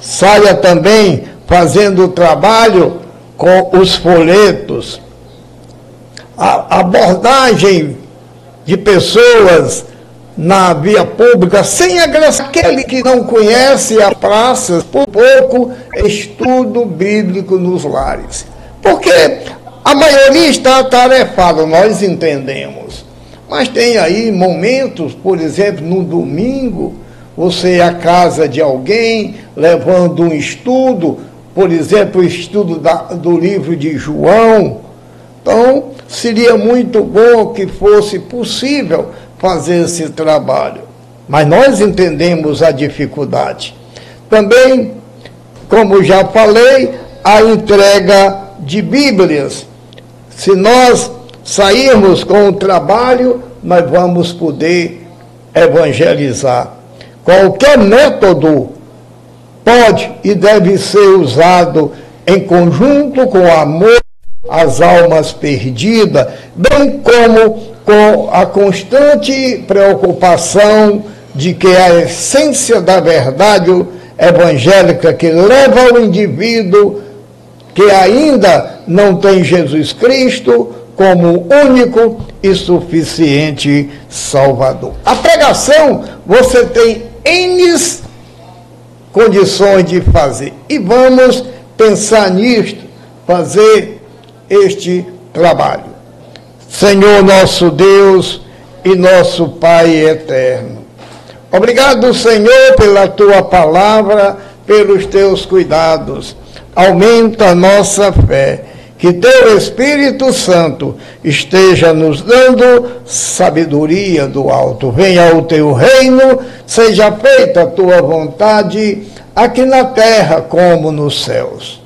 saia também fazendo o trabalho com os folhetos. A abordagem de pessoas na via pública, sem agressar aquele que não conhece a praça, por pouco estudo bíblico nos lares. Porque a maioria está atarefada, nós entendemos. Mas tem aí momentos, por exemplo, no domingo, você ir à casa de alguém, levando um estudo, por exemplo, o estudo da, do livro de João. Então, seria muito bom que fosse possível fazer esse trabalho. Mas nós entendemos a dificuldade. Também, como já falei, a entrega de Bíblias. Se nós sairmos com o trabalho, nós vamos poder evangelizar. Qualquer método pode e deve ser usado em conjunto com o amor às almas perdidas, bem como com a constante preocupação de que a essência da verdade evangélica que leva o indivíduo que ainda não tem Jesus Cristo como único e suficiente Salvador. A pregação você tem N condições de fazer. E vamos pensar nisto, fazer este trabalho. Senhor nosso Deus e nosso Pai eterno. Obrigado, Senhor, pela tua palavra, pelos teus cuidados aumenta a nossa fé. Que teu Espírito Santo esteja nos dando sabedoria do alto. Venha o teu reino, seja feita a tua vontade, aqui na terra como nos céus.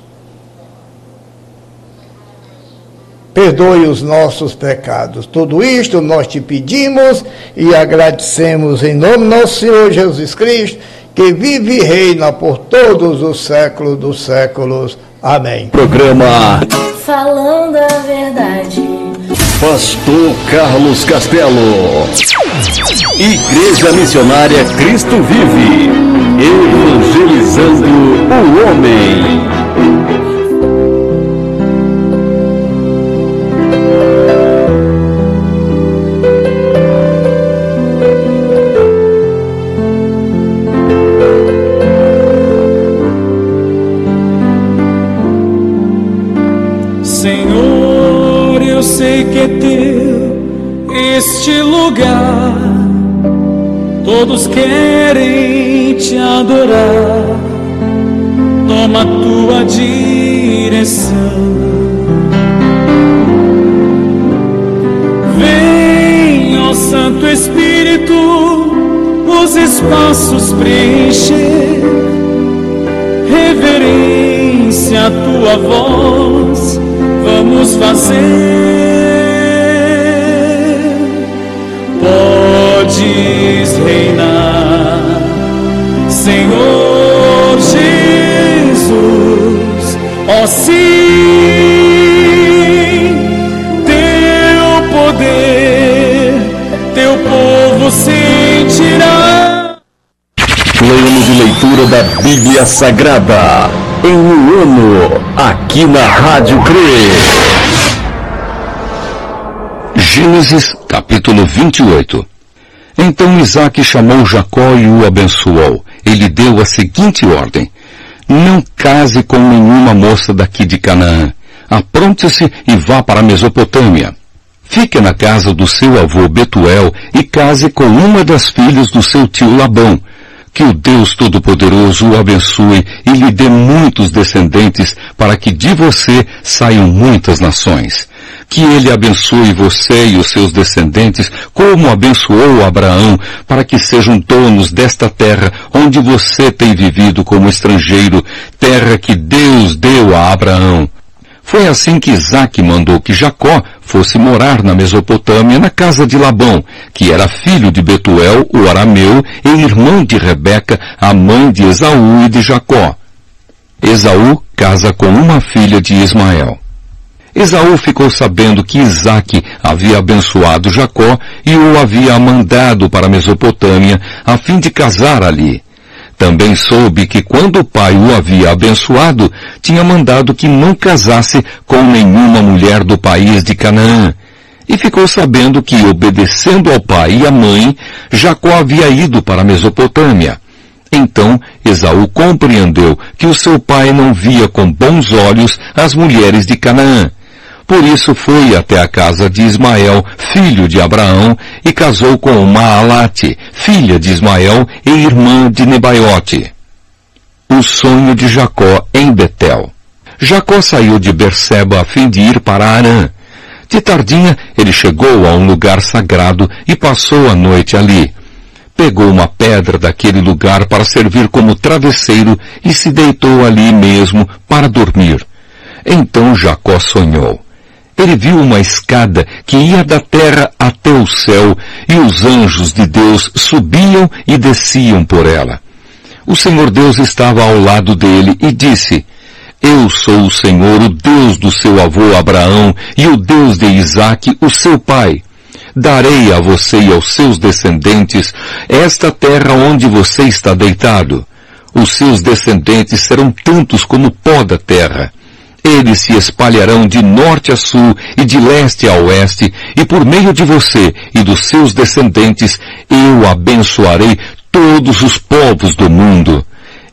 Perdoe os nossos pecados. Tudo isto nós te pedimos e agradecemos em nome do nosso Senhor Jesus Cristo que vive e reina por todos os séculos dos séculos. Amém. Programa Falando a Verdade. Pastor Carlos Castelo. Igreja Missionária Cristo Vive. Evangelizando o homem. Bíblia Sagrada, em um ano, aqui na Rádio CRE. Gênesis capítulo 28. Então Isaac chamou Jacó e o abençoou. Ele deu a seguinte ordem: Não case com nenhuma moça daqui de Canaã. Apronte-se e vá para a Mesopotâmia. Fique na casa do seu avô Betuel e case com uma das filhas do seu tio Labão. Que o Deus Todo-Poderoso o abençoe e lhe dê muitos descendentes para que de você saiam muitas nações que ele abençoe você e os seus descendentes, como abençoou Abraão, para que sejam donos desta terra onde você tem vivido como estrangeiro, terra que Deus deu a Abraão. Foi assim que Isaac mandou que Jacó fosse morar na Mesopotâmia, na casa de Labão, que era filho de Betuel, o arameu, e irmão de Rebeca, a mãe de Esaú e de Jacó. Esaú casa com uma filha de Ismael. Esaú ficou sabendo que Isaac havia abençoado Jacó e o havia mandado para a Mesopotâmia a fim de casar ali. Também soube que quando o pai o havia abençoado, tinha mandado que não casasse com nenhuma mulher do país de Canaã. E ficou sabendo que, obedecendo ao pai e à mãe, Jacó havia ido para a Mesopotâmia. Então Esaú compreendeu que o seu pai não via com bons olhos as mulheres de Canaã. Por isso foi até a casa de Ismael, filho de Abraão, e casou com Maalate, filha de Ismael e irmã de Nebaiote. O sonho de Jacó em Betel. Jacó saiu de Berseba a fim de ir para Arã. De tardinha, ele chegou a um lugar sagrado e passou a noite ali. Pegou uma pedra daquele lugar para servir como travesseiro e se deitou ali mesmo para dormir. Então Jacó sonhou. Ele viu uma escada que ia da terra até o céu e os anjos de Deus subiam e desciam por ela. O Senhor Deus estava ao lado dele e disse, Eu sou o Senhor, o Deus do seu avô Abraão e o Deus de Isaque, o seu pai. Darei a você e aos seus descendentes esta terra onde você está deitado. Os seus descendentes serão tantos como pó da terra eles se espalharão de norte a sul e de leste a oeste, e por meio de você e dos seus descendentes eu abençoarei todos os povos do mundo.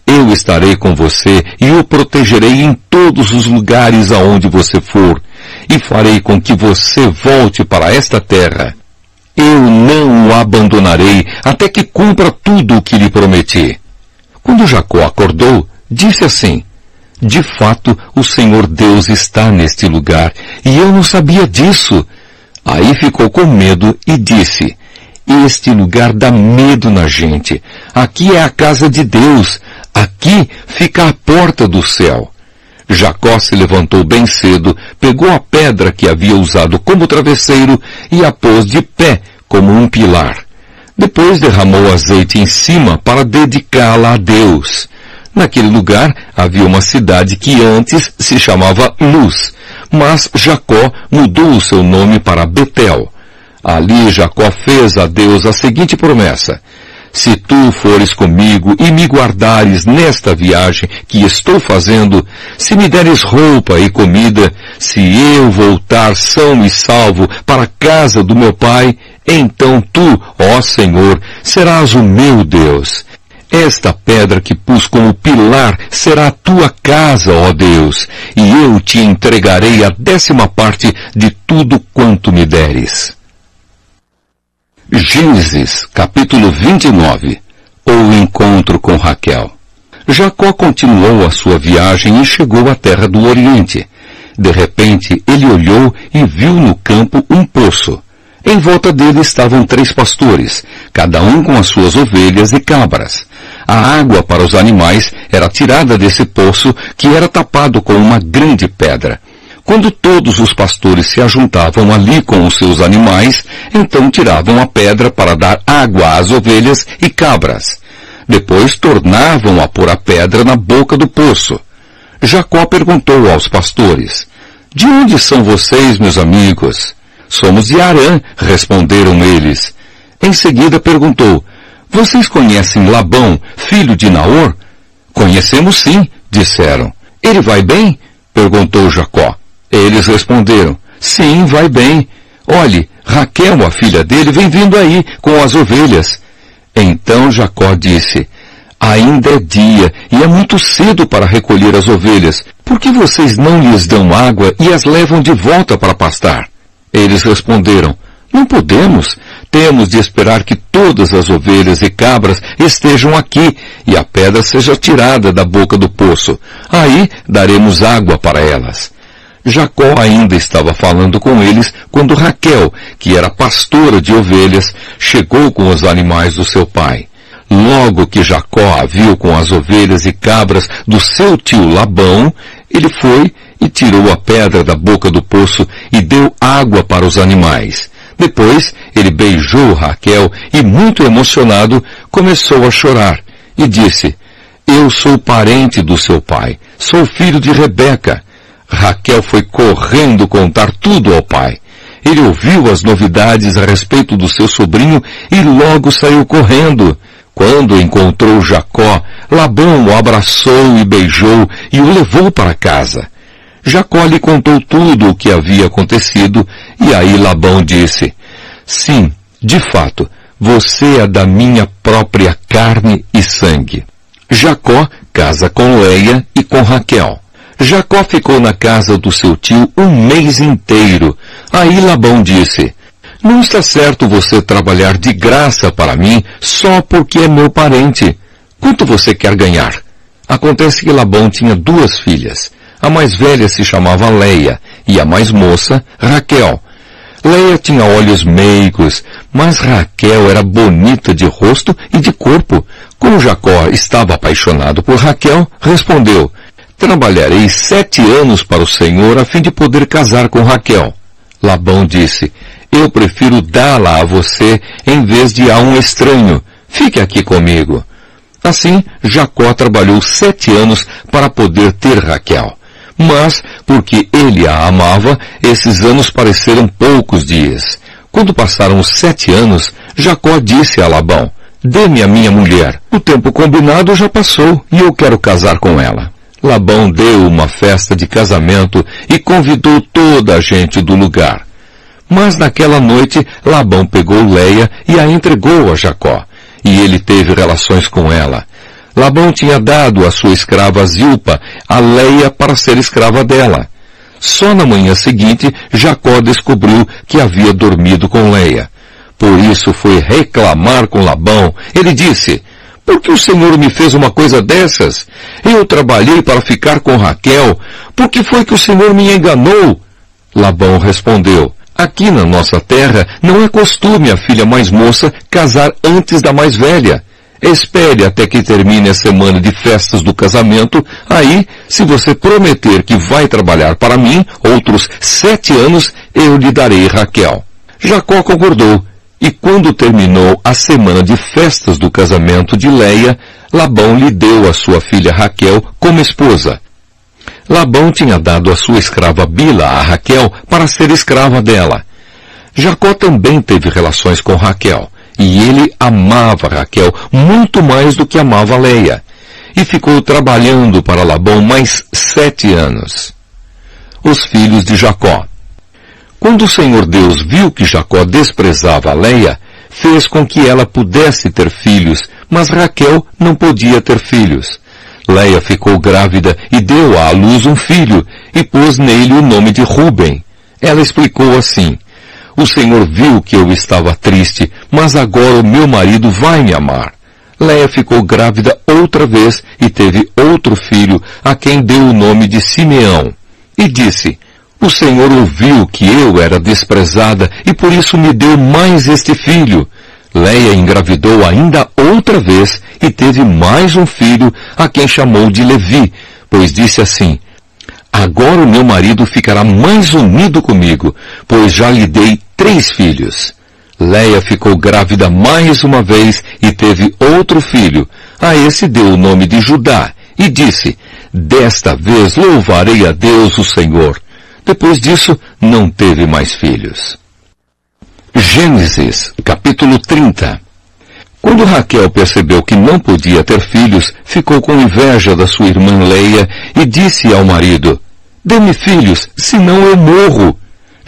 Eu estarei com você e o protegerei em todos os lugares aonde você for, e farei com que você volte para esta terra. Eu não o abandonarei até que cumpra tudo o que lhe prometi. Quando Jacó acordou, disse assim, de fato, o Senhor Deus está neste lugar, e eu não sabia disso. Aí ficou com medo e disse, este lugar dá medo na gente. Aqui é a casa de Deus. Aqui fica a porta do céu. Jacó se levantou bem cedo, pegou a pedra que havia usado como travesseiro e a pôs de pé como um pilar. Depois derramou azeite em cima para dedicá-la a Deus. Naquele lugar havia uma cidade que antes se chamava Luz, mas Jacó mudou o seu nome para Betel. Ali Jacó fez a Deus a seguinte promessa, se tu fores comigo e me guardares nesta viagem que estou fazendo, se me deres roupa e comida, se eu voltar são e salvo para a casa do meu pai, então tu, ó Senhor, serás o meu Deus. Esta pedra que pus como pilar será a tua casa, ó Deus, e eu te entregarei a décima parte de tudo quanto me deres. Gênesis, capítulo 29 O encontro com Raquel. Jacó continuou a sua viagem e chegou à terra do Oriente. De repente, ele olhou e viu no campo um poço. Em volta dele estavam três pastores, cada um com as suas ovelhas e cabras. A água para os animais era tirada desse poço que era tapado com uma grande pedra. Quando todos os pastores se ajuntavam ali com os seus animais, então tiravam a pedra para dar água às ovelhas e cabras. Depois tornavam a pôr a pedra na boca do poço. Jacó perguntou aos pastores, De onde são vocês, meus amigos? Somos de Arã, responderam eles. Em seguida perguntou, vocês conhecem Labão, filho de Naor? Conhecemos sim, disseram. Ele vai bem? perguntou Jacó. Eles responderam, sim, vai bem. Olhe, Raquel, a filha dele, vem vindo aí com as ovelhas. Então Jacó disse, ainda é dia e é muito cedo para recolher as ovelhas. Por que vocês não lhes dão água e as levam de volta para pastar? Eles responderam, não podemos. Temos de esperar que todas as ovelhas e cabras estejam aqui e a pedra seja tirada da boca do poço. Aí daremos água para elas. Jacó ainda estava falando com eles quando Raquel, que era pastora de ovelhas, chegou com os animais do seu pai. Logo que Jacó a viu com as ovelhas e cabras do seu tio Labão, ele foi e tirou a pedra da boca do poço e deu água para os animais. Depois, ele beijou Raquel e, muito emocionado, começou a chorar e disse, Eu sou parente do seu pai, sou filho de Rebeca. Raquel foi correndo contar tudo ao pai. Ele ouviu as novidades a respeito do seu sobrinho e logo saiu correndo. Quando encontrou Jacó, Labão o abraçou e beijou e o levou para casa. Jacó lhe contou tudo o que havia acontecido e aí Labão disse, Sim, de fato, você é da minha própria carne e sangue. Jacó casa com Leia e com Raquel. Jacó ficou na casa do seu tio um mês inteiro. Aí Labão disse, não está certo você trabalhar de graça para mim só porque é meu parente. Quanto você quer ganhar? Acontece que Labão tinha duas filhas. A mais velha se chamava Leia e a mais moça, Raquel. Leia tinha olhos meigos, mas Raquel era bonita de rosto e de corpo. Como Jacó estava apaixonado por Raquel, respondeu, Trabalharei sete anos para o Senhor a fim de poder casar com Raquel. Labão disse, eu prefiro dá-la a você em vez de a um estranho. Fique aqui comigo. Assim, Jacó trabalhou sete anos para poder ter Raquel. Mas, porque ele a amava, esses anos pareceram poucos dias. Quando passaram os sete anos, Jacó disse a Labão, Dê-me a minha mulher. O tempo combinado já passou e eu quero casar com ela. Labão deu uma festa de casamento e convidou toda a gente do lugar. Mas naquela noite Labão pegou Leia e a entregou a Jacó, e ele teve relações com ela. Labão tinha dado a sua escrava Zilpa a Leia para ser escrava dela. Só na manhã seguinte Jacó descobriu que havia dormido com Leia. Por isso foi reclamar com Labão. Ele disse, por que o Senhor me fez uma coisa dessas? Eu trabalhei para ficar com Raquel. Por que foi que o Senhor me enganou? Labão respondeu, Aqui na nossa terra não é costume a filha mais moça casar antes da mais velha. Espere até que termine a semana de festas do casamento, aí, se você prometer que vai trabalhar para mim outros sete anos, eu lhe darei Raquel. Jacó concordou, e quando terminou a semana de festas do casamento de Leia, Labão lhe deu a sua filha Raquel como esposa. Labão tinha dado a sua escrava Bila a Raquel para ser escrava dela. Jacó também teve relações com Raquel, e ele amava Raquel muito mais do que amava Leia, e ficou trabalhando para Labão mais sete anos. Os filhos de Jacó. Quando o Senhor Deus viu que Jacó desprezava Leia, fez com que ela pudesse ter filhos, mas Raquel não podia ter filhos. Leia ficou grávida e deu à luz um filho e pôs nele o nome de Ruben. Ela explicou assim, o Senhor viu que eu estava triste, mas agora o meu marido vai me amar. Leia ficou grávida outra vez e teve outro filho, a quem deu o nome de Simeão. E disse, o Senhor ouviu que eu era desprezada e por isso me deu mais este filho. Leia engravidou ainda outra vez e teve mais um filho, a quem chamou de Levi, pois disse assim, Agora o meu marido ficará mais unido comigo, pois já lhe dei três filhos. Leia ficou grávida mais uma vez e teve outro filho. A esse deu o nome de Judá e disse, Desta vez louvarei a Deus o Senhor. Depois disso, não teve mais filhos. Gênesis, capítulo 30 Quando Raquel percebeu que não podia ter filhos, ficou com inveja da sua irmã Leia e disse ao marido, Dê-me filhos, senão eu morro.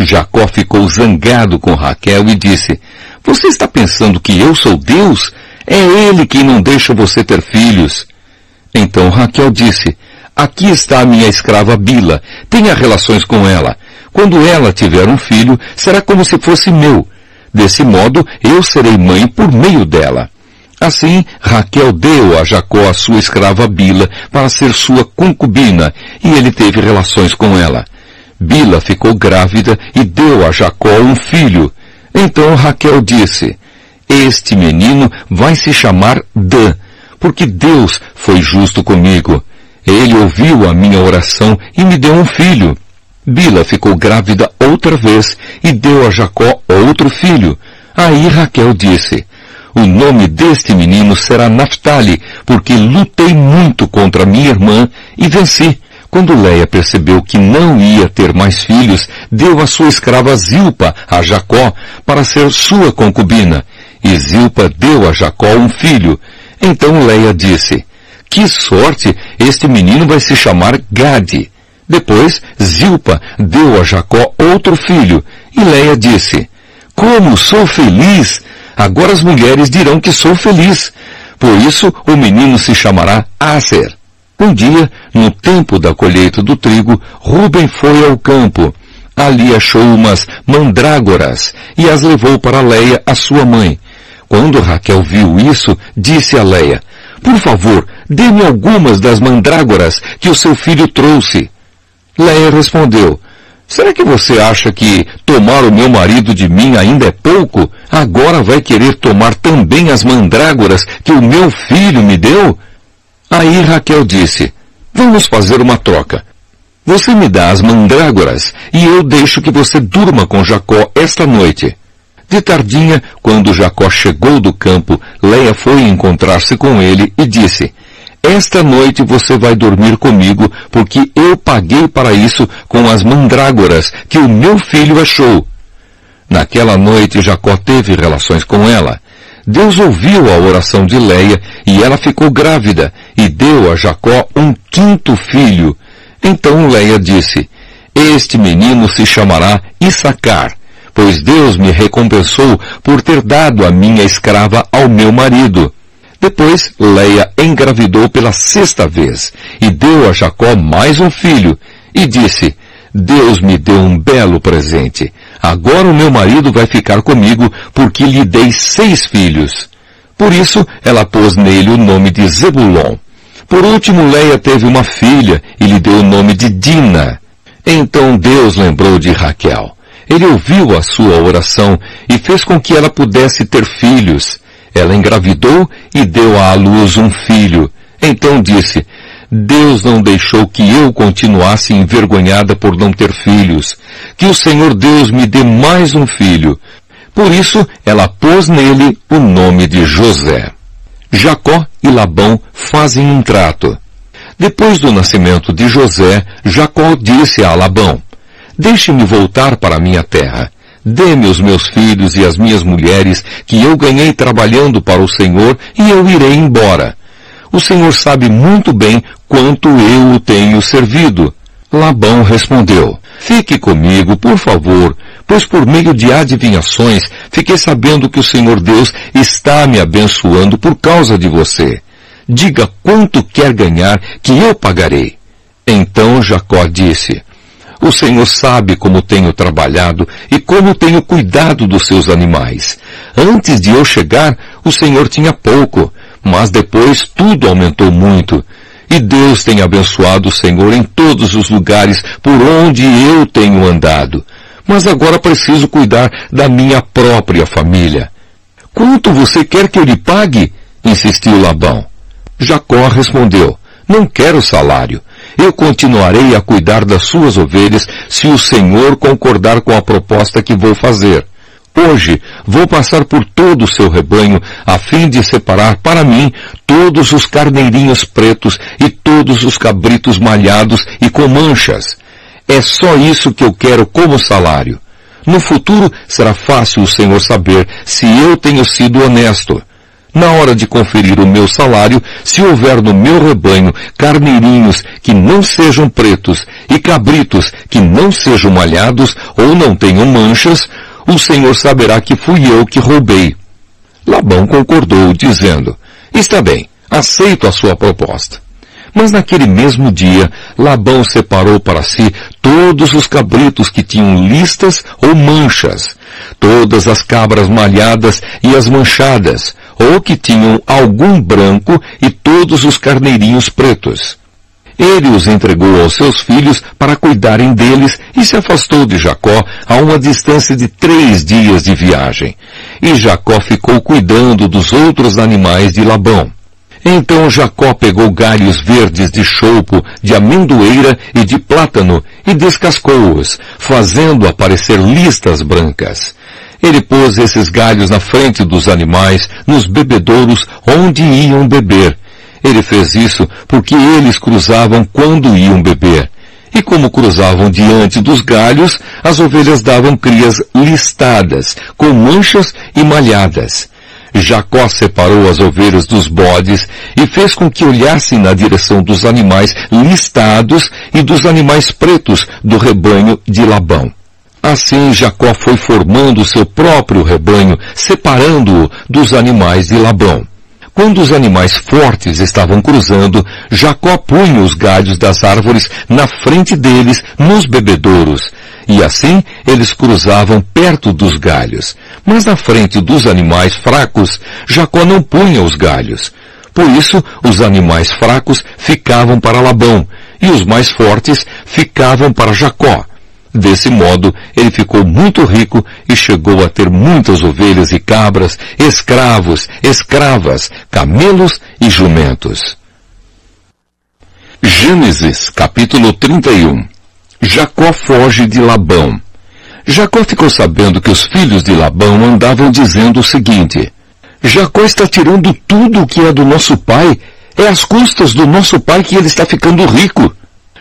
Jacó ficou zangado com Raquel e disse, Você está pensando que eu sou Deus? É ele quem não deixa você ter filhos. Então Raquel disse, Aqui está a minha escrava Bila, tenha relações com ela. Quando ela tiver um filho, será como se fosse meu. Desse modo, eu serei mãe por meio dela. Assim, Raquel deu a Jacó a sua escrava Bila para ser sua concubina, e ele teve relações com ela. Bila ficou grávida e deu a Jacó um filho. Então Raquel disse, Este menino vai se chamar Dan, porque Deus foi justo comigo. Ele ouviu a minha oração e me deu um filho. Bila ficou grávida outra vez e deu a Jacó outro filho. Aí Raquel disse, o nome deste menino será Naphtali, porque lutei muito contra minha irmã e venci. Quando Leia percebeu que não ia ter mais filhos, deu a sua escrava Zilpa a Jacó para ser sua concubina. E Zilpa deu a Jacó um filho. Então Leia disse, que sorte, este menino vai se chamar Gade. Depois, Zilpa deu a Jacó outro filho, e Leia disse, como sou feliz! Agora as mulheres dirão que sou feliz. Por isso o menino se chamará Aser. Um dia, no tempo da colheita do trigo, Ruben foi ao campo. Ali achou umas mandrágoras e as levou para Leia, a sua mãe. Quando Raquel viu isso, disse a Leia, por favor, dê-me algumas das mandrágoras que o seu filho trouxe. Leia respondeu, Será que você acha que tomar o meu marido de mim ainda é pouco? Agora vai querer tomar também as mandrágoras que o meu filho me deu? Aí Raquel disse, vamos fazer uma troca. Você me dá as mandrágoras e eu deixo que você durma com Jacó esta noite. De tardinha, quando Jacó chegou do campo, Leia foi encontrar-se com ele e disse, esta noite você vai dormir comigo, porque eu paguei para isso com as mandrágoras que o meu filho achou. Naquela noite Jacó teve relações com ela. Deus ouviu a oração de Leia e ela ficou grávida e deu a Jacó um quinto filho. Então Leia disse, este menino se chamará Issacar, pois Deus me recompensou por ter dado a minha escrava ao meu marido. Depois, Leia engravidou pela sexta vez e deu a Jacó mais um filho e disse, Deus me deu um belo presente. Agora o meu marido vai ficar comigo porque lhe dei seis filhos. Por isso, ela pôs nele o nome de Zebulon. Por último, Leia teve uma filha e lhe deu o nome de Dina. Então Deus lembrou de Raquel. Ele ouviu a sua oração e fez com que ela pudesse ter filhos. Ela engravidou e deu à luz um filho. Então disse, Deus não deixou que eu continuasse envergonhada por não ter filhos. Que o Senhor Deus me dê mais um filho. Por isso, ela pôs nele o nome de José. Jacó e Labão fazem um trato. Depois do nascimento de José, Jacó disse a Labão, Deixe-me voltar para minha terra. Dê-me os meus filhos e as minhas mulheres, que eu ganhei trabalhando para o Senhor, e eu irei embora. O Senhor sabe muito bem quanto eu o tenho servido. Labão respondeu, Fique comigo, por favor, pois por meio de adivinhações fiquei sabendo que o Senhor Deus está me abençoando por causa de você. Diga quanto quer ganhar que eu pagarei. Então Jacó disse, o Senhor sabe como tenho trabalhado e como tenho cuidado dos seus animais. Antes de eu chegar, o Senhor tinha pouco, mas depois tudo aumentou muito. E Deus tem abençoado o Senhor em todos os lugares por onde eu tenho andado. Mas agora preciso cuidar da minha própria família. Quanto você quer que eu lhe pague? insistiu Labão. Jacó respondeu, não quero salário. Eu continuarei a cuidar das suas ovelhas se o Senhor concordar com a proposta que vou fazer. Hoje vou passar por todo o seu rebanho a fim de separar para mim todos os carneirinhos pretos e todos os cabritos malhados e com manchas. É só isso que eu quero como salário. No futuro será fácil o Senhor saber se eu tenho sido honesto. Na hora de conferir o meu salário, se houver no meu rebanho carneirinhos que não sejam pretos e cabritos que não sejam malhados ou não tenham manchas, o Senhor saberá que fui eu que roubei. Labão concordou, dizendo, está bem, aceito a sua proposta. Mas naquele mesmo dia, Labão separou para si todos os cabritos que tinham listas ou manchas, todas as cabras malhadas e as manchadas, ou que tinham algum branco e todos os carneirinhos pretos. Ele os entregou aos seus filhos para cuidarem deles e se afastou de Jacó a uma distância de três dias de viagem. E Jacó ficou cuidando dos outros animais de Labão. Então Jacó pegou galhos verdes de choupo, de amendoeira e de plátano e descascou-os, fazendo aparecer listas brancas. Ele pôs esses galhos na frente dos animais, nos bebedouros onde iam beber. Ele fez isso porque eles cruzavam quando iam beber. E como cruzavam diante dos galhos, as ovelhas davam crias listadas, com manchas e malhadas. Jacó separou as ovelhas dos bodes e fez com que olhassem na direção dos animais listados e dos animais pretos do rebanho de Labão. Assim Jacó foi formando seu próprio rebanho, separando-o dos animais de Labão. Quando os animais fortes estavam cruzando, Jacó punha os galhos das árvores na frente deles nos bebedouros, e assim eles cruzavam perto dos galhos. Mas na frente dos animais fracos, Jacó não punha os galhos. Por isso, os animais fracos ficavam para Labão, e os mais fortes ficavam para Jacó. Desse modo, ele ficou muito rico e chegou a ter muitas ovelhas e cabras, escravos, escravas, camelos e jumentos. Gênesis capítulo 31 Jacó foge de Labão. Jacó ficou sabendo que os filhos de Labão andavam dizendo o seguinte, Jacó está tirando tudo o que é do nosso pai, é às custas do nosso pai que ele está ficando rico.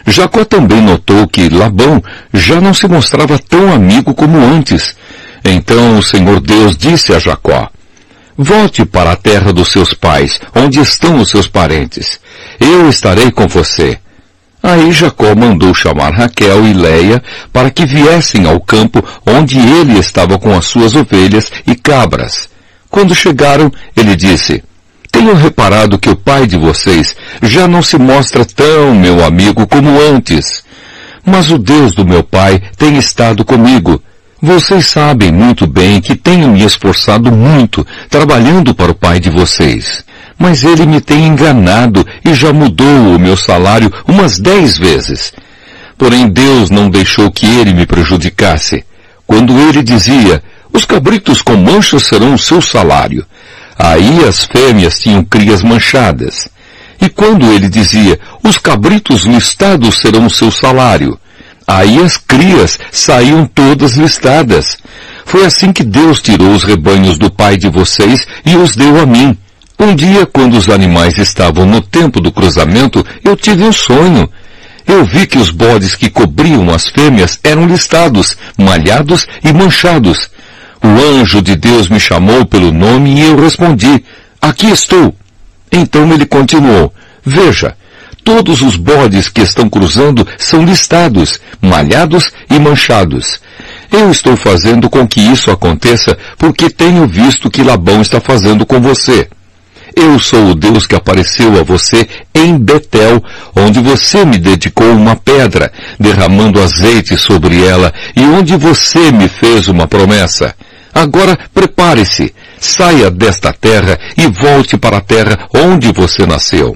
Jacó também notou que Labão já não se mostrava tão amigo como antes. Então o Senhor Deus disse a Jacó, Volte para a terra dos seus pais, onde estão os seus parentes. Eu estarei com você. Aí Jacó mandou chamar Raquel e Leia para que viessem ao campo onde ele estava com as suas ovelhas e cabras. Quando chegaram, ele disse, tenho reparado que o pai de vocês já não se mostra tão meu amigo como antes. Mas o Deus do meu pai tem estado comigo. Vocês sabem muito bem que tenho me esforçado muito trabalhando para o pai de vocês. Mas ele me tem enganado e já mudou o meu salário umas dez vezes. Porém Deus não deixou que ele me prejudicasse. Quando ele dizia, os cabritos com manchas serão o seu salário. Aí as fêmeas tinham crias manchadas. E quando ele dizia, os cabritos listados serão o seu salário, aí as crias saíam todas listadas. Foi assim que Deus tirou os rebanhos do pai de vocês e os deu a mim. Um dia, quando os animais estavam no tempo do cruzamento, eu tive um sonho. Eu vi que os bodes que cobriam as fêmeas eram listados, malhados e manchados. O anjo de Deus me chamou pelo nome e eu respondi, aqui estou. Então ele continuou, veja, todos os bodes que estão cruzando são listados, malhados e manchados. Eu estou fazendo com que isso aconteça porque tenho visto que Labão está fazendo com você. Eu sou o Deus que apareceu a você em Betel, onde você me dedicou uma pedra, derramando azeite sobre ela, e onde você me fez uma promessa. Agora prepare-se, saia desta terra e volte para a terra onde você nasceu.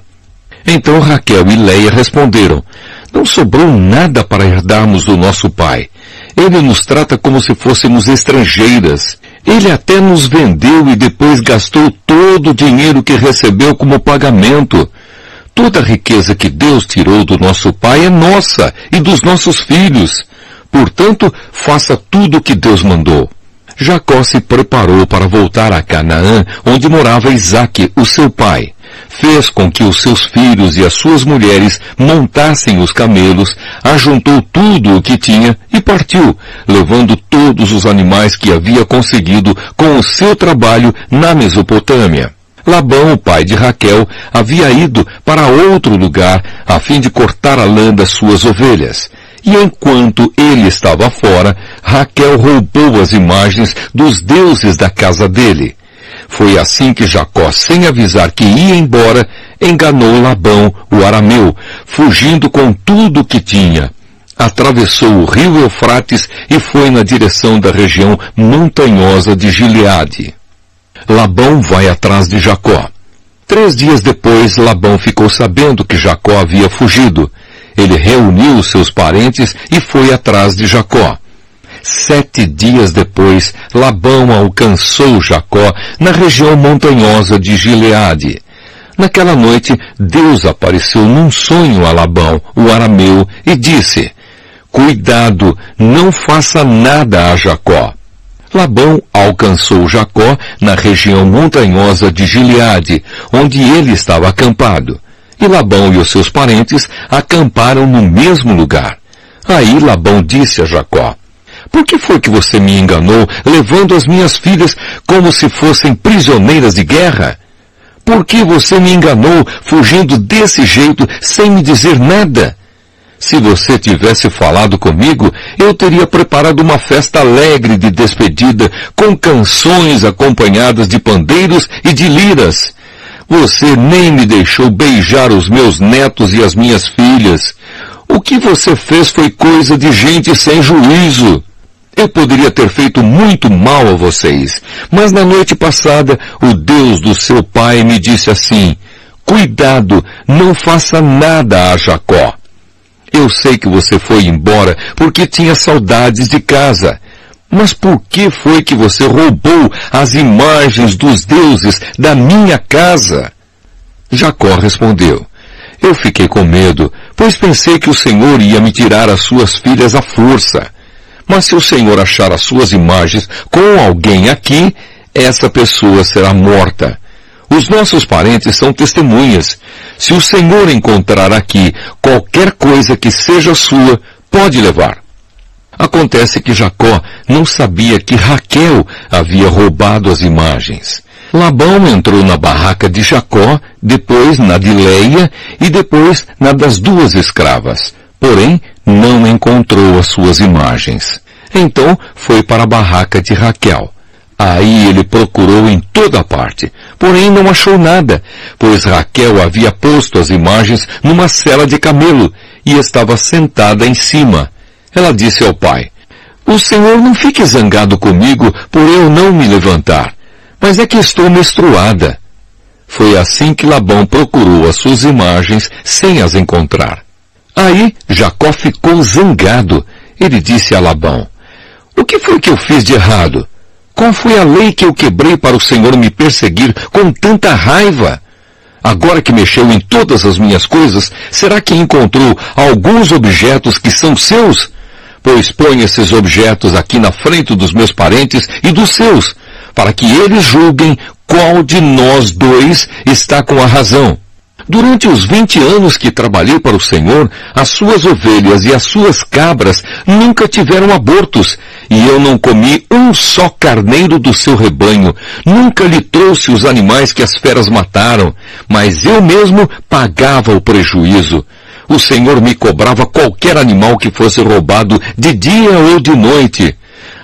Então Raquel e Leia responderam, não sobrou nada para herdarmos do nosso pai. Ele nos trata como se fôssemos estrangeiras. Ele até nos vendeu e depois gastou todo o dinheiro que recebeu como pagamento. Toda a riqueza que Deus tirou do nosso pai é nossa e dos nossos filhos. Portanto, faça tudo o que Deus mandou. Jacó se preparou para voltar a Canaã, onde morava Isaque, o seu pai. Fez com que os seus filhos e as suas mulheres montassem os camelos, ajuntou tudo o que tinha e partiu, levando todos os animais que havia conseguido com o seu trabalho na Mesopotâmia. Labão, o pai de Raquel, havia ido para outro lugar a fim de cortar a lã das suas ovelhas. E enquanto ele estava fora, Raquel roubou as imagens dos deuses da casa dele. Foi assim que Jacó, sem avisar que ia embora, enganou Labão, o arameu, fugindo com tudo o que tinha. Atravessou o rio Eufrates e foi na direção da região montanhosa de Gileade. Labão vai atrás de Jacó. Três dias depois, Labão ficou sabendo que Jacó havia fugido ele reuniu seus parentes e foi atrás de Jacó. Sete dias depois, Labão alcançou Jacó na região montanhosa de Gileade. Naquela noite, Deus apareceu num sonho a Labão, o arameu, e disse, Cuidado, não faça nada a Jacó. Labão alcançou Jacó na região montanhosa de Gileade, onde ele estava acampado. E Labão e os seus parentes acamparam no mesmo lugar. Aí Labão disse a Jacó, Por que foi que você me enganou, levando as minhas filhas como se fossem prisioneiras de guerra? Por que você me enganou, fugindo desse jeito, sem me dizer nada? Se você tivesse falado comigo, eu teria preparado uma festa alegre de despedida, com canções acompanhadas de pandeiros e de liras. Você nem me deixou beijar os meus netos e as minhas filhas. O que você fez foi coisa de gente sem juízo. Eu poderia ter feito muito mal a vocês, mas na noite passada o Deus do seu pai me disse assim, cuidado, não faça nada a Jacó. Eu sei que você foi embora porque tinha saudades de casa. Mas por que foi que você roubou as imagens dos deuses da minha casa? Jacó respondeu, eu fiquei com medo, pois pensei que o Senhor ia me tirar as suas filhas à força. Mas se o Senhor achar as suas imagens com alguém aqui, essa pessoa será morta. Os nossos parentes são testemunhas. Se o Senhor encontrar aqui qualquer coisa que seja sua, pode levar. Acontece que Jacó não sabia que Raquel havia roubado as imagens. Labão entrou na barraca de Jacó, depois na de Leia e depois na das duas escravas. Porém, não encontrou as suas imagens. Então foi para a barraca de Raquel. Aí ele procurou em toda parte, porém não achou nada, pois Raquel havia posto as imagens numa cela de camelo e estava sentada em cima. Ela disse ao pai, O Senhor não fique zangado comigo por eu não me levantar, mas é que estou menstruada. Foi assim que Labão procurou as suas imagens sem as encontrar. Aí Jacó ficou zangado. Ele disse a Labão, O que foi que eu fiz de errado? Qual foi a lei que eu quebrei para o Senhor me perseguir com tanta raiva? Agora que mexeu em todas as minhas coisas, será que encontrou alguns objetos que são seus? Pois põe esses objetos aqui na frente dos meus parentes e dos seus, para que eles julguem qual de nós dois está com a razão. Durante os vinte anos que trabalhei para o Senhor, as suas ovelhas e as suas cabras nunca tiveram abortos, e eu não comi um só carneiro do seu rebanho, nunca lhe trouxe os animais que as feras mataram, mas eu mesmo pagava o prejuízo. O Senhor me cobrava qualquer animal que fosse roubado de dia ou de noite.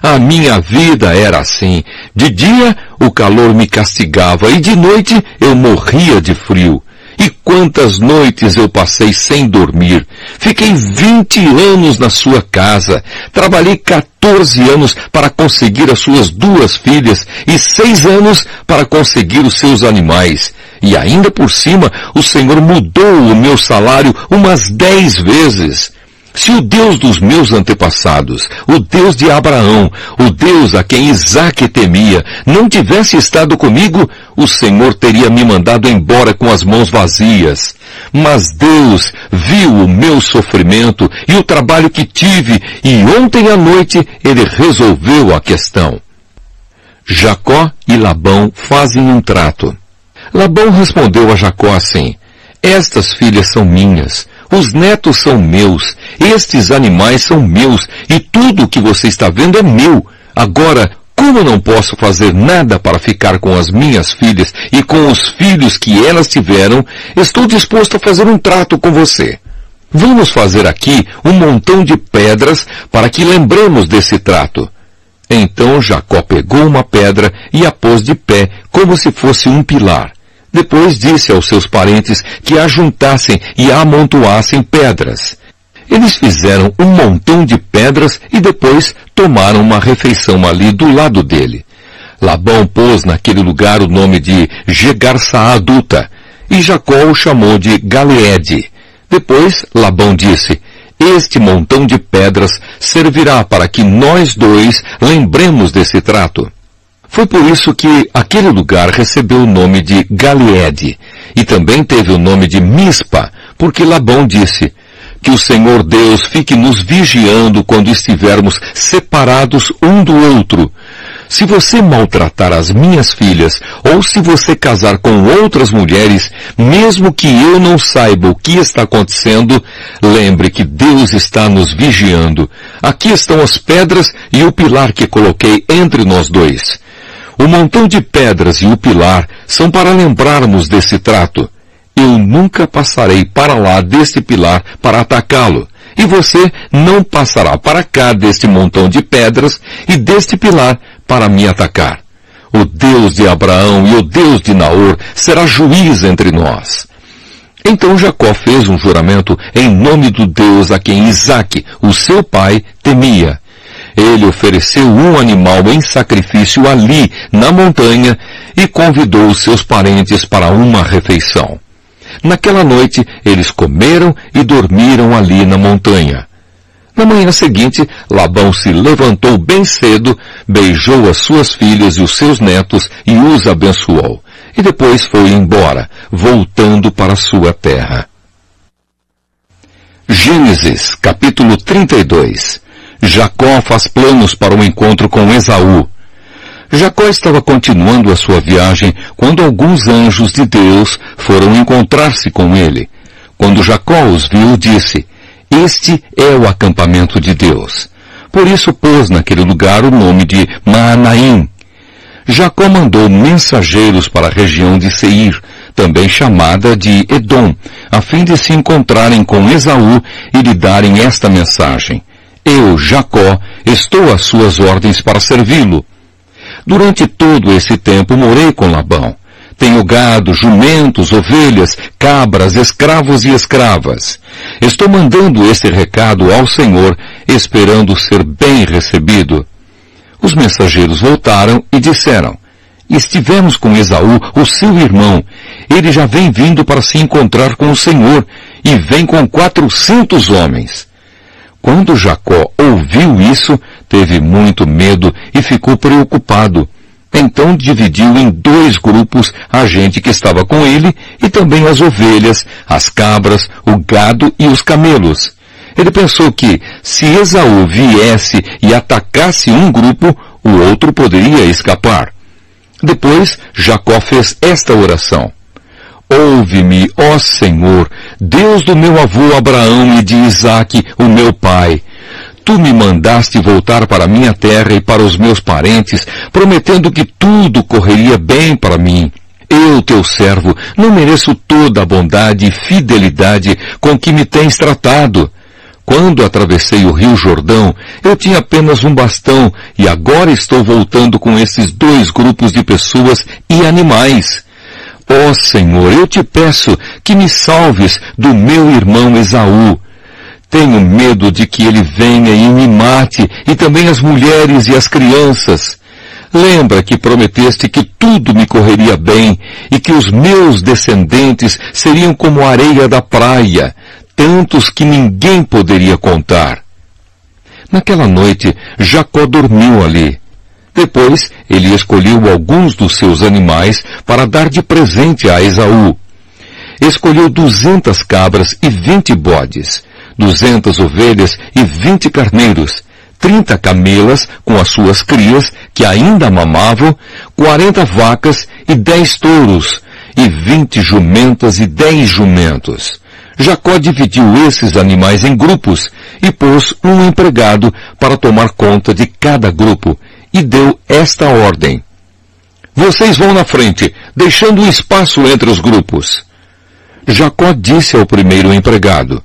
A minha vida era assim. De dia o calor me castigava e de noite eu morria de frio. E quantas noites eu passei sem dormir. Fiquei 20 anos na sua casa. Trabalhei 14 anos para conseguir as suas duas filhas e seis anos para conseguir os seus animais. E ainda por cima, o Senhor mudou o meu salário umas dez vezes. Se o Deus dos meus antepassados, o Deus de Abraão, o Deus a quem Isaac temia, não tivesse estado comigo, o Senhor teria me mandado embora com as mãos vazias. Mas Deus viu o meu sofrimento e o trabalho que tive, e ontem à noite ele resolveu a questão. Jacó e Labão fazem um trato. Labão respondeu a Jacó assim, estas filhas são minhas, os netos são meus, estes animais são meus, e tudo o que você está vendo é meu. Agora, como não posso fazer nada para ficar com as minhas filhas e com os filhos que elas tiveram, estou disposto a fazer um trato com você. Vamos fazer aqui um montão de pedras para que lembremos desse trato. Então Jacó pegou uma pedra e a pôs de pé, como se fosse um pilar. Depois disse aos seus parentes que ajuntassem e amontoassem pedras. Eles fizeram um montão de pedras e depois tomaram uma refeição ali do lado dele. Labão pôs naquele lugar o nome de Gegarça adulta e Jacó o chamou de Galeede. Depois Labão disse, este montão de pedras servirá para que nós dois lembremos desse trato. Foi por isso que aquele lugar recebeu o nome de Galeede e também teve o nome de Mispa, porque Labão disse, que o Senhor Deus fique nos vigiando quando estivermos separados um do outro. se você maltratar as minhas filhas, ou se você casar com outras mulheres, mesmo que eu não saiba o que está acontecendo, lembre que Deus está nos vigiando. Aqui estão as pedras e o pilar que coloquei entre nós dois. O montão de pedras e o pilar são para lembrarmos desse trato. Eu nunca passarei para lá deste pilar para atacá-lo e você não passará para cá deste montão de pedras e deste pilar para me atacar. O Deus de Abraão e o Deus de Naor será juiz entre nós. Então Jacó fez um juramento em nome do Deus a quem Isaque, o seu pai, temia. Ele ofereceu um animal em sacrifício ali, na montanha, e convidou seus parentes para uma refeição. Naquela noite, eles comeram e dormiram ali na montanha. Na manhã seguinte, Labão se levantou bem cedo, beijou as suas filhas e os seus netos e os abençoou. E depois foi embora, voltando para sua terra. Gênesis, capítulo 32. Jacó faz planos para o encontro com Esaú. Jacó estava continuando a sua viagem quando alguns anjos de Deus foram encontrar-se com ele. Quando Jacó os viu, disse, Este é o acampamento de Deus. Por isso pôs naquele lugar o nome de Maanaim. Jacó mandou mensageiros para a região de Seir, também chamada de Edom, a fim de se encontrarem com Esaú e lhe darem esta mensagem. Eu, Jacó, estou às suas ordens para servi-lo. Durante todo esse tempo morei com Labão. Tenho gado, jumentos, ovelhas, cabras, escravos e escravas. Estou mandando este recado ao Senhor, esperando ser bem recebido. Os mensageiros voltaram e disseram, Estivemos com Esaú, o seu irmão. Ele já vem vindo para se encontrar com o Senhor, e vem com quatrocentos homens. Quando Jacó ouviu isso, teve muito medo e ficou preocupado. Então dividiu em dois grupos a gente que estava com ele e também as ovelhas, as cabras, o gado e os camelos. Ele pensou que, se Esaú viesse e atacasse um grupo, o outro poderia escapar. Depois, Jacó fez esta oração. Ouve-me, ó Senhor, Deus do meu avô Abraão e de Isaque, o meu pai. Tu me mandaste voltar para minha terra e para os meus parentes, prometendo que tudo correria bem para mim. Eu, teu servo, não mereço toda a bondade e fidelidade com que me tens tratado. Quando atravessei o rio Jordão, eu tinha apenas um bastão e agora estou voltando com esses dois grupos de pessoas e animais. Ó oh, Senhor, eu te peço que me salves do meu irmão Esaú. Tenho medo de que ele venha e me mate, e também as mulheres e as crianças. Lembra que prometeste que tudo me correria bem e que os meus descendentes seriam como a areia da praia, tantos que ninguém poderia contar. Naquela noite, Jacó dormiu ali. Depois, ele escolheu alguns dos seus animais para dar de presente a Esaú. Escolheu duzentas cabras e vinte bodes, duzentas ovelhas e vinte carneiros, trinta camelas com as suas crias que ainda mamavam, quarenta vacas e dez touros, e vinte jumentas e dez jumentos. Jacó dividiu esses animais em grupos e pôs um empregado para tomar conta de cada grupo e deu esta ordem. Vocês vão na frente, deixando um espaço entre os grupos. Jacó disse ao primeiro empregado,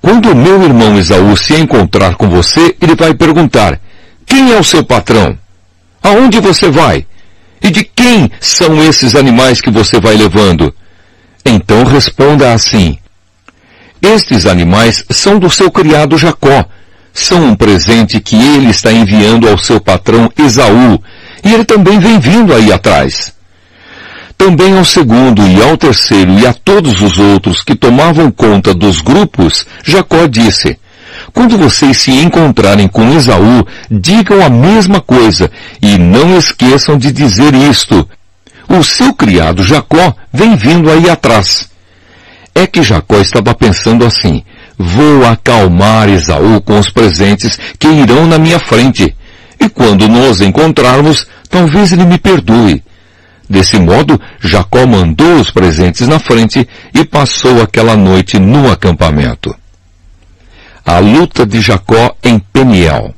quando o meu irmão Esaú se encontrar com você, ele vai perguntar, quem é o seu patrão? Aonde você vai? E de quem são esses animais que você vai levando? Então responda assim, estes animais são do seu criado Jacó, são um presente que ele está enviando ao seu patrão Esaú, e ele também vem vindo aí atrás. Também ao segundo e ao terceiro e a todos os outros que tomavam conta dos grupos, Jacó disse, quando vocês se encontrarem com Esaú, digam a mesma coisa e não esqueçam de dizer isto. O seu criado Jacó vem vindo aí atrás. É que Jacó estava pensando assim, Vou acalmar Esaú com os presentes que irão na minha frente. E quando nos encontrarmos, talvez ele me perdoe. Desse modo, Jacó mandou os presentes na frente e passou aquela noite no acampamento. A luta de Jacó em Peniel.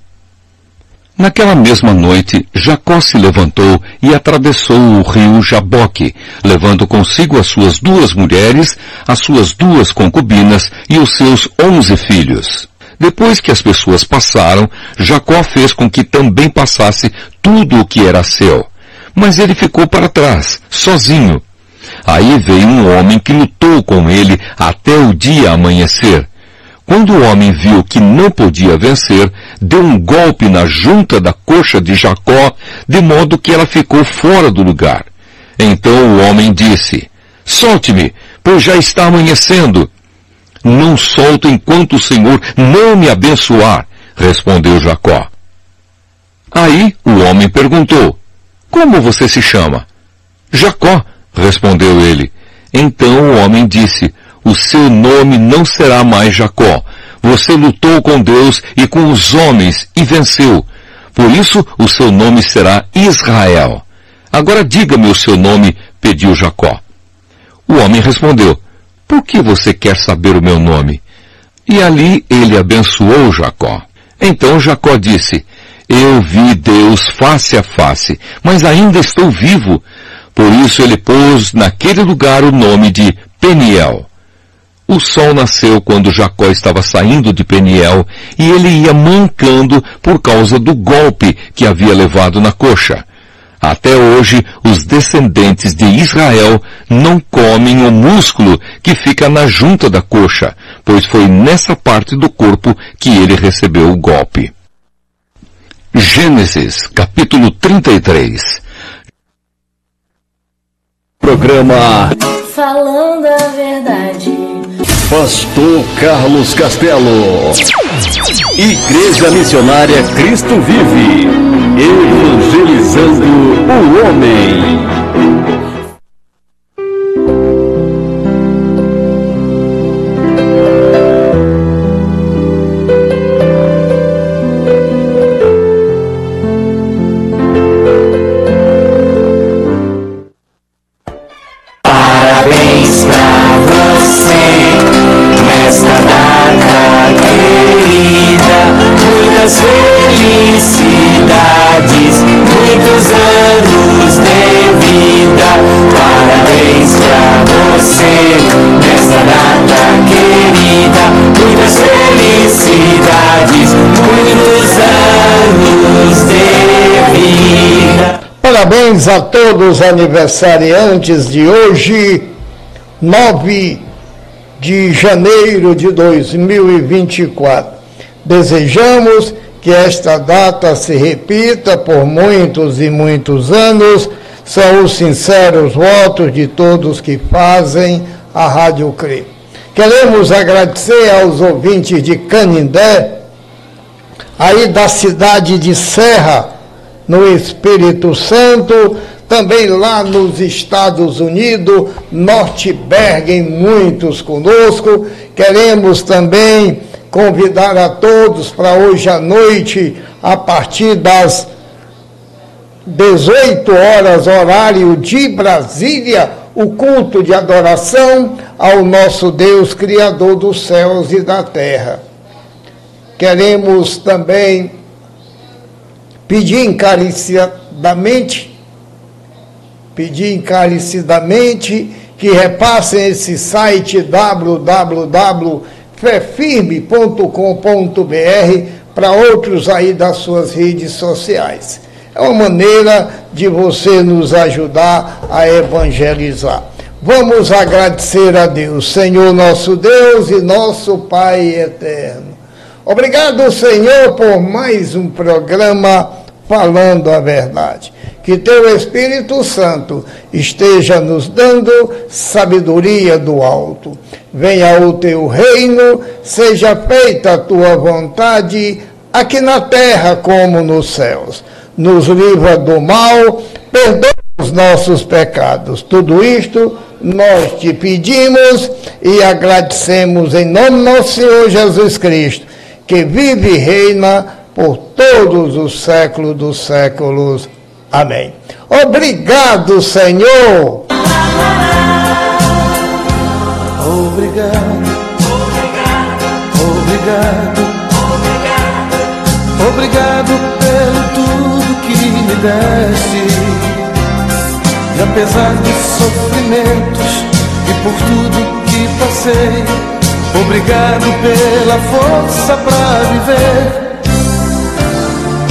Naquela mesma noite, Jacó se levantou e atravessou o rio Jaboque, levando consigo as suas duas mulheres, as suas duas concubinas e os seus onze filhos. Depois que as pessoas passaram, Jacó fez com que também passasse tudo o que era seu. Mas ele ficou para trás, sozinho. Aí veio um homem que lutou com ele até o dia amanhecer. Quando o homem viu que não podia vencer, deu um golpe na junta da coxa de Jacó, de modo que ela ficou fora do lugar. Então o homem disse, Solte-me, pois já está amanhecendo. Não solto enquanto o Senhor não me abençoar, respondeu Jacó. Aí o homem perguntou, Como você se chama? Jacó, respondeu ele. Então o homem disse, o seu nome não será mais Jacó. Você lutou com Deus e com os homens e venceu. Por isso o seu nome será Israel. Agora diga-me o seu nome, pediu Jacó. O homem respondeu, por que você quer saber o meu nome? E ali ele abençoou Jacó. Então Jacó disse, eu vi Deus face a face, mas ainda estou vivo. Por isso ele pôs naquele lugar o nome de Peniel. O sol nasceu quando Jacó estava saindo de Peniel e ele ia mancando por causa do golpe que havia levado na coxa. Até hoje, os descendentes de Israel não comem o músculo que fica na junta da coxa, pois foi nessa parte do corpo que ele recebeu o golpe. Gênesis, capítulo 33 Programa Falando a verdade. Pastor Carlos Castelo. Igreja Missionária Cristo Vive. Evangelizando o homem. Parabéns a todos os aniversariantes de hoje, 9 de janeiro de 2024. Desejamos que esta data se repita por muitos e muitos anos. São os sinceros votos de todos que fazem a Rádio CRE. Queremos agradecer aos ouvintes de Canindé, aí da cidade de Serra, no Espírito Santo, também lá nos Estados Unidos, Norte Bergen, muitos conosco. Queremos também convidar a todos para hoje à noite, a partir das 18 horas, horário de Brasília, o culto de adoração ao nosso Deus, Criador dos céus e da terra. Queremos também pedir encarecidamente, pedir encarecidamente que repassem esse site www.fefirme.com.br para outros aí das suas redes sociais. É uma maneira de você nos ajudar a evangelizar. Vamos agradecer a Deus, Senhor nosso Deus e nosso Pai eterno. Obrigado, Senhor, por mais um programa falando a verdade. Que teu Espírito Santo esteja nos dando sabedoria do alto. Venha o teu reino, seja feita a tua vontade, aqui na terra como nos céus. Nos livra do mal, perdoa os nossos pecados. Tudo isto nós te pedimos e agradecemos em nome do nosso Senhor Jesus Cristo, que vive e reina por todos os séculos dos séculos. Amém. Obrigado, Senhor. Obrigado. Obrigado. Obrigado pelo tudo que me deste. E apesar dos sofrimentos e por tudo que passei, obrigado pela força para viver.